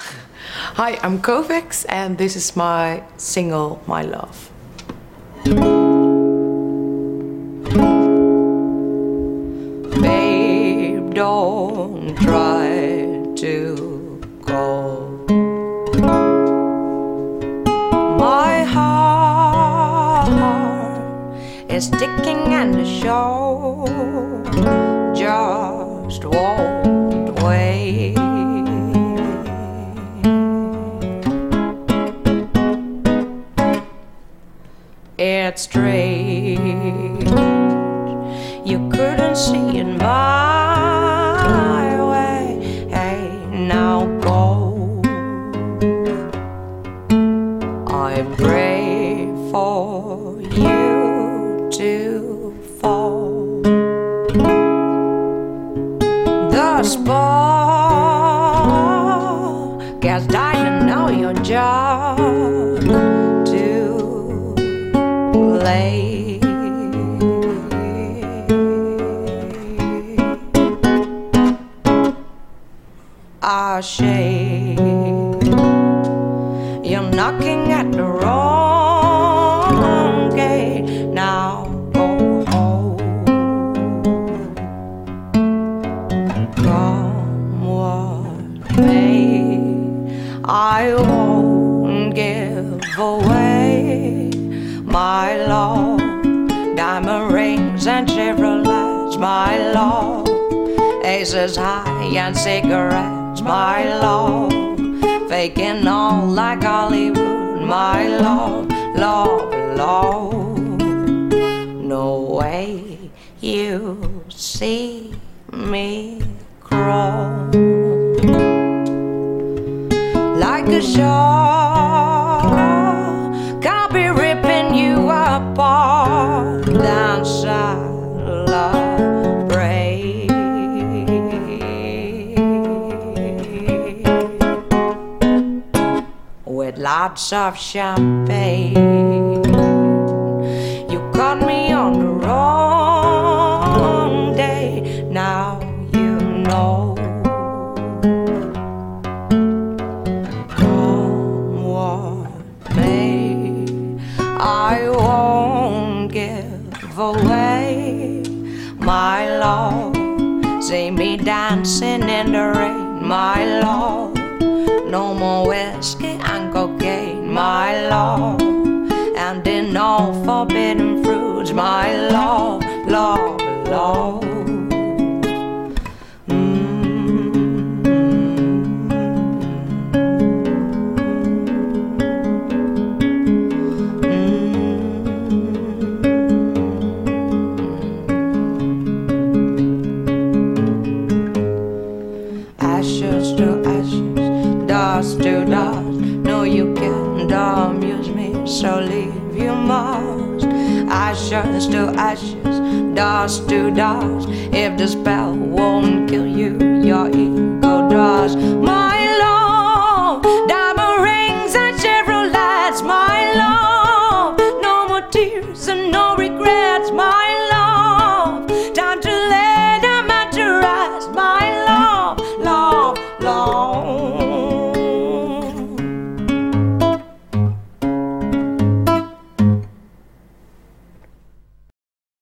Hi, I'm Kovacs, and this is my single, My Love. Babe, don't try to go. My heart is sticking and the show just won't It's strange you couldn't see in my way. Hey, now go. I pray for you to fall. The spark has died, and now you're just You're knocking at the wrong gate. Now go home. Come what may, I won't give away my love. Diamond rings and Chevrolets, my love. Aces high and cigarettes, my love. Faking all like Hollywood, my love, love, love. No way you see me crawl like a shark. With lots of champagne. You caught me on the wrong day. Now you know. Come what may, I won't give away my love. See me dancing in the rain, my love. No more whiskey and cocaine, my love. And in all forbidden fruits, my love, love, love. No, you can't amuse me, so leave you must. Ashes to ashes, dust to dust. If the spell won't kill you, your ego does. My